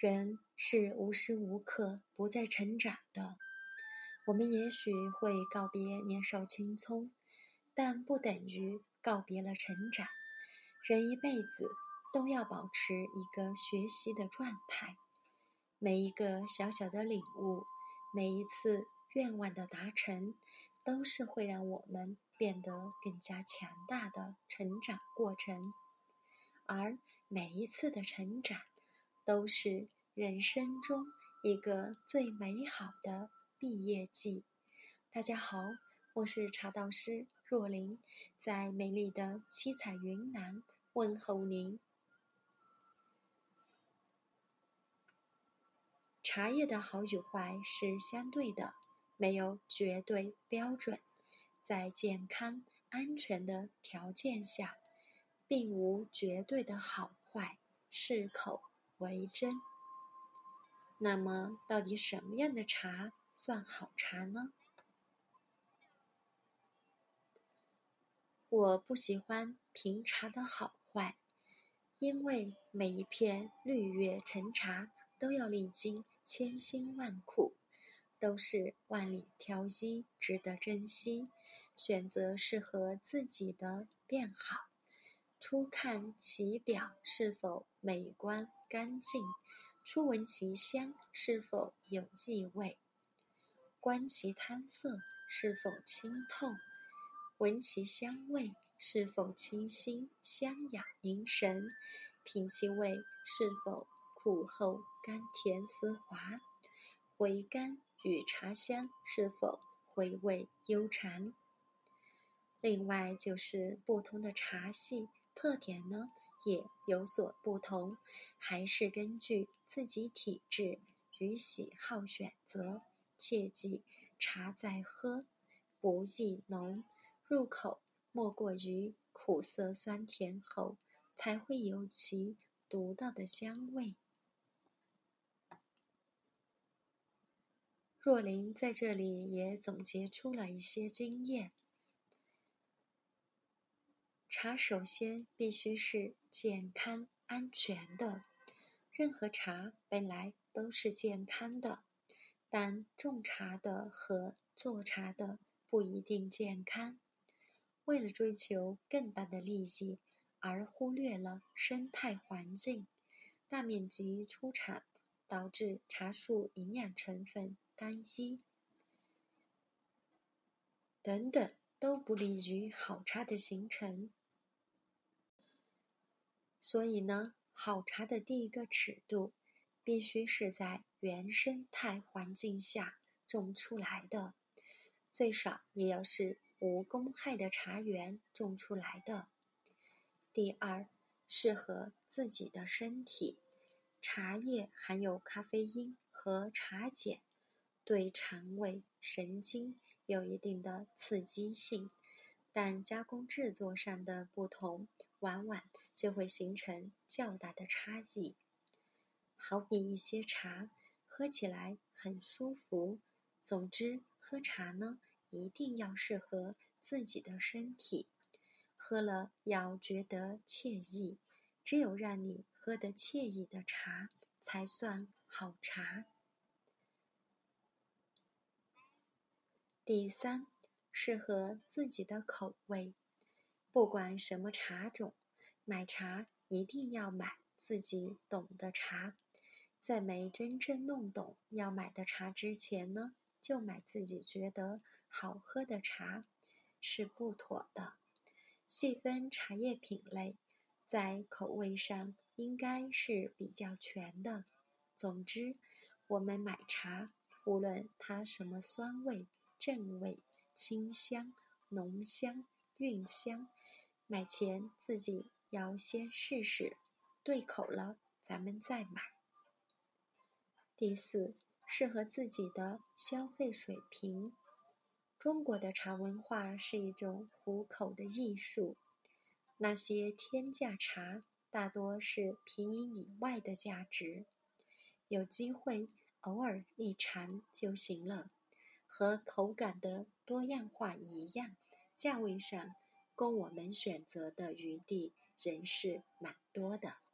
人是无时无刻不在成长的。我们也许会告别年少青葱，但不等于告别了成长。人一辈子都要保持一个学习的状态。每一个小小的领悟，每一次愿望的达成，都是会让我们变得更加强大的成长过程。而每一次的成长。都是人生中一个最美好的毕业季。大家好，我是茶道师若琳，在美丽的七彩云南问候您。茶叶的好与坏是相对的，没有绝对标准。在健康安全的条件下，并无绝对的好坏，适口。为真。那么，到底什么样的茶算好茶呢？我不喜欢评茶的好坏，因为每一片绿叶陈茶都要历经千辛万苦，都是万里挑一，值得珍惜。选择适合自己的便好。初看其表是否美观干净，初闻其香是否有异味，观其汤色是否清透，闻其香味是否清新香雅凝神，品其味是否苦后甘甜丝滑，回甘与茶香是否回味悠长。另外就是不同的茶系。特点呢也有所不同，还是根据自己体质与喜好选择。切记茶在喝，不宜浓，入口莫过于苦涩酸甜后，才会有其独到的香味。若琳在这里也总结出了一些经验。茶首先必须是健康安全的，任何茶本来都是健康的，但种茶的和做茶的不一定健康。为了追求更大的利益而忽略了生态环境，大面积出产导致茶树营养成分单一，等等，都不利于好茶的形成。所以呢，好茶的第一个尺度，必须是在原生态环境下种出来的，最少也要是无公害的茶园种出来的。第二，适合自己的身体。茶叶含有咖啡因和茶碱，对肠胃、神经有一定的刺激性，但加工制作上的不同，往往。就会形成较大的差异。好比一些茶，喝起来很舒服。总之，喝茶呢，一定要适合自己的身体，喝了要觉得惬意。只有让你喝得惬意的茶，才算好茶。第三，适合自己的口味，不管什么茶种。买茶一定要买自己懂的茶，在没真正弄懂要买的茶之前呢，就买自己觉得好喝的茶是不妥的。细分茶叶品类，在口味上应该是比较全的。总之，我们买茶，无论它什么酸味、正味、清香、浓香、韵香，买前自己。要先试试，对口了，咱们再买。第四，适合自己的消费水平。中国的茶文化是一种糊口的艺术，那些天价茶大多是便宜以外的价值。有机会偶尔一尝就行了，和口感的多样化一样，价位上供我们选择的余地。仍是蛮多的。